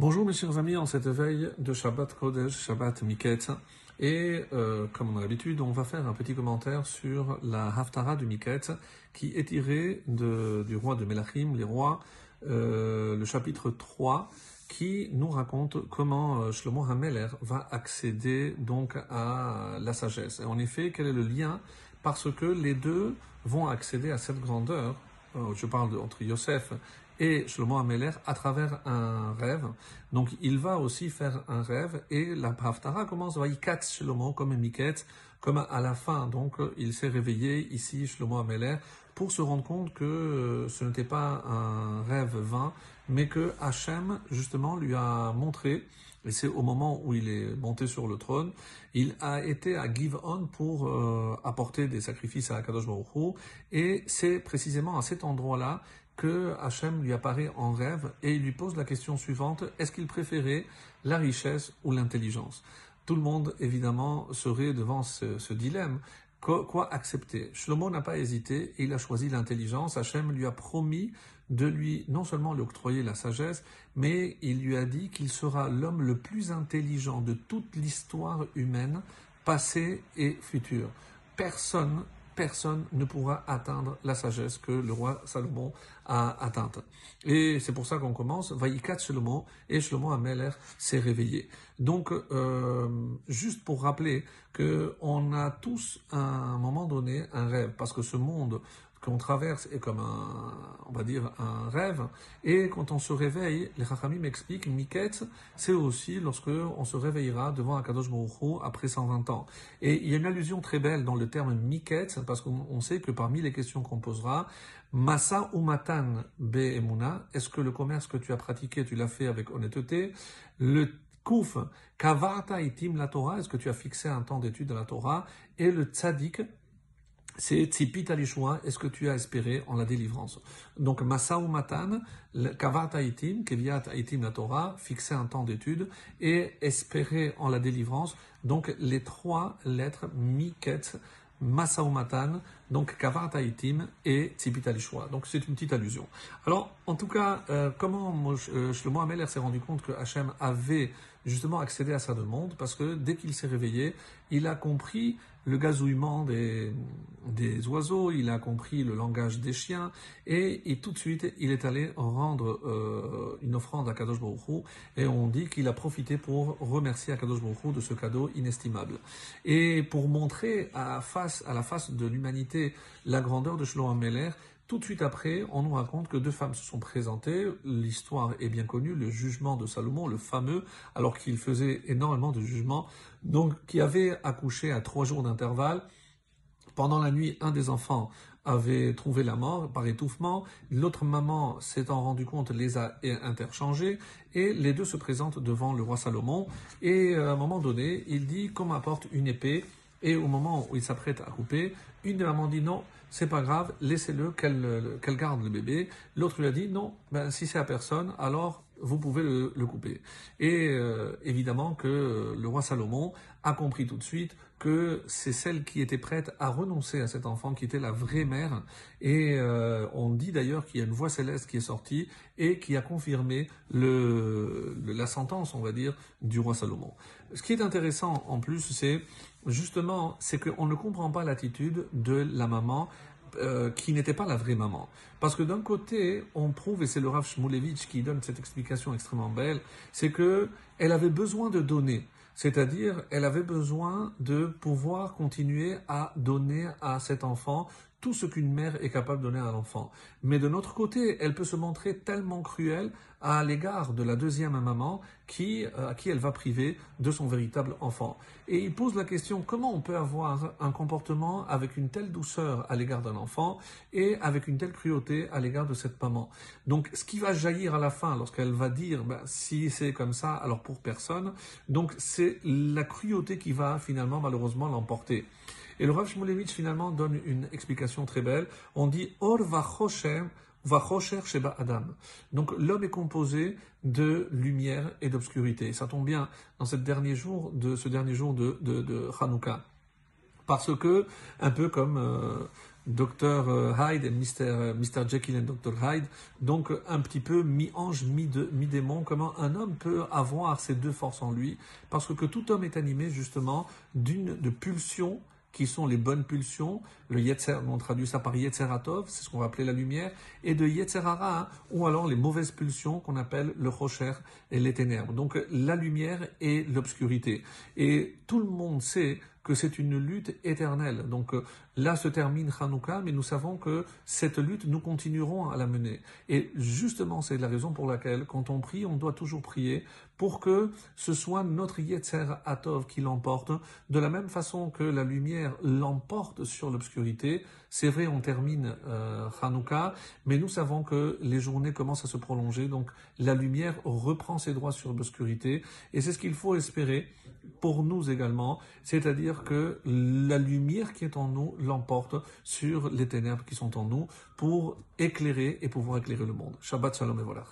Bonjour mes chers amis, en cette veille de Shabbat Kodesh, Shabbat Miket, et euh, comme on a l'habitude, on va faire un petit commentaire sur la Haftara du Miket, qui est tirée de, du roi de Melachim, les rois, euh, le chapitre 3, qui nous raconte comment euh, Shlomo HaMeler va accéder donc à la sagesse. Et en effet, quel est le lien? Parce que les deux vont accéder à cette grandeur, je parle entre Yosef et Shlomo Ameler à travers un rêve. Donc il va aussi faire un rêve et la Haftara commence Vaïkat Shlomo comme Miket, comme à la fin. Donc il s'est réveillé ici Shlomo Ameler pour se rendre compte que euh, ce n'était pas un rêve vain, mais que Hachem justement lui a montré et c'est au moment où il est monté sur le trône, il a été à Give-On pour euh, apporter des sacrifices à Akadosh Baruch et c'est précisément à cet endroit-là que Hachem lui apparaît en rêve et il lui pose la question suivante, est-ce qu'il préférait la richesse ou l'intelligence? Tout le monde, évidemment, serait devant ce, dilemme. Quoi, accepter? Shlomo n'a pas hésité et il a choisi l'intelligence. Hachem lui a promis de lui non seulement lui octroyer la sagesse, mais il lui a dit qu'il sera l'homme le plus intelligent de toute l'histoire humaine, passée et future. Personne personne ne pourra atteindre la sagesse que le roi Salomon a atteinte. Et c'est pour ça qu'on commence, Vaïkat Shlomo, et Shlomo Ameler s'est réveillé. Donc, euh, juste pour rappeler qu'on a tous, à un moment donné, un rêve, parce que ce monde qu'on traverse est comme un, on va dire, un rêve. Et quand on se réveille, les Chachamim m'expliquent, Miket, c'est aussi lorsque on se réveillera devant Akadosh Baruch après 120 ans. Et il y a une allusion très belle dans le terme Miket, parce qu'on sait que parmi les questions qu'on posera, Massa ou Matan Be Emuna, est-ce que le commerce que tu as pratiqué, tu l'as fait avec honnêteté? Le Kouf, Kavarta Itim la Torah, est-ce que tu as fixé un temps d'étude de la Torah? Et le Tzadik, c'est Tzipit Alishua, est-ce que tu as espéré en la délivrance? Donc, Masa ou Matan, Kavat Aitim, Keviat Aitim la Torah, fixer un temps d'étude et espérer en la délivrance. Donc, les trois lettres Miket, Masa ou Matan, donc Kavat Aitim et Tzipit Alishua. Donc, c'est une petite allusion. Alors, en tout cas, euh, comment euh, Shlomo Ameler s'est rendu compte que Hachem avait justement accédé à sa demande? Parce que dès qu'il s'est réveillé, il a compris le gazouillement des, des oiseaux, il a compris le langage des chiens, et, tout de suite, il est allé rendre euh, une offrande à Kadosh et on dit qu'il a profité pour remercier Kadosh Baruch de ce cadeau inestimable. Et pour montrer à, face, à la face de l'humanité la grandeur de Shlomo Meller, tout de suite après, on nous raconte que deux femmes se sont présentées. L'histoire est bien connue, le jugement de Salomon, le fameux, alors qu'il faisait énormément de jugements, donc qui avait accouché à trois jours d'intervalle. Pendant la nuit, un des enfants avait trouvé la mort par étouffement. L'autre maman, s'étant rendu compte, les a interchangés. Et les deux se présentent devant le roi Salomon. Et à un moment donné, il dit qu'on m'apporte une épée. Et au moment où il s'apprête à couper, une des mamans dit non, c'est pas grave, laissez-le, qu'elle garde le bébé. L'autre lui a dit non, ben, si c'est à personne, alors vous pouvez le, couper. Et euh, évidemment que le roi Salomon a compris tout de suite que c'est celle qui était prête à renoncer à cet enfant qui était la vraie mère. Et euh, on dit d'ailleurs qu'il y a une voix céleste qui est sortie et qui a confirmé la sentence, on va dire, du roi Salomon. Ce qui est intéressant en plus, c'est justement, c'est qu'on ne comprend pas l'attitude de la maman euh, qui n'était pas la vraie maman. Parce que d'un côté, on prouve, et c'est le Rav Shmulevitch qui donne cette explication extrêmement belle, c'est que elle avait besoin de donner. C'est-à-dire, elle avait besoin de pouvoir continuer à donner à cet enfant tout ce qu'une mère est capable de donner à l'enfant. Mais de notre côté, elle peut se montrer tellement cruelle à l'égard de la deuxième maman qui, euh, à qui elle va priver de son véritable enfant. Et il pose la question comment on peut avoir un comportement avec une telle douceur à l'égard d'un enfant et avec une telle cruauté à l'égard de cette maman? Donc ce qui va jaillir à la fin lorsqu'elle va dire ben, si c'est comme ça, alors pour personne, donc c'est la cruauté qui va finalement malheureusement l'emporter. Et le Rav Shmulevitch finalement donne une explication très belle. On dit Or vachosher sheba Adam. Donc l'homme est composé de lumière et d'obscurité. Ça tombe bien dans ce dernier jour de ce Hanouka. Parce que, un peu comme euh, Dr Hyde et Mr. Mr. Jekyll et Dr. Hyde, donc un petit peu mi-ange, mi-démon, comment un homme peut avoir ces deux forces en lui, parce que, que tout homme est animé justement d'une de pulsions qui sont les bonnes pulsions, le Yetzer, on traduit ça par Yetzeratov, c'est ce qu'on va appeler la lumière, et de Yetzerara, hein, ou alors les mauvaises pulsions qu'on appelle le Rocher et les ténèbres. Donc la lumière et l'obscurité. Et tout le monde sait que c'est une lutte éternelle. Donc euh, là se termine Hanouka, mais nous savons que cette lutte, nous continuerons à la mener. Et justement, c'est la raison pour laquelle, quand on prie, on doit toujours prier pour que ce soit notre Yetzer Atov qui l'emporte, de la même façon que la lumière l'emporte sur l'obscurité. C'est vrai, on termine euh, Hanouka, mais nous savons que les journées commencent à se prolonger, donc la lumière reprend ses droits sur l'obscurité, et c'est ce qu'il faut espérer pour nous également, c'est-à-dire que la lumière qui est en nous l'emporte sur les ténèbres qui sont en nous pour éclairer et pouvoir éclairer le monde. Shabbat shalom et voilà.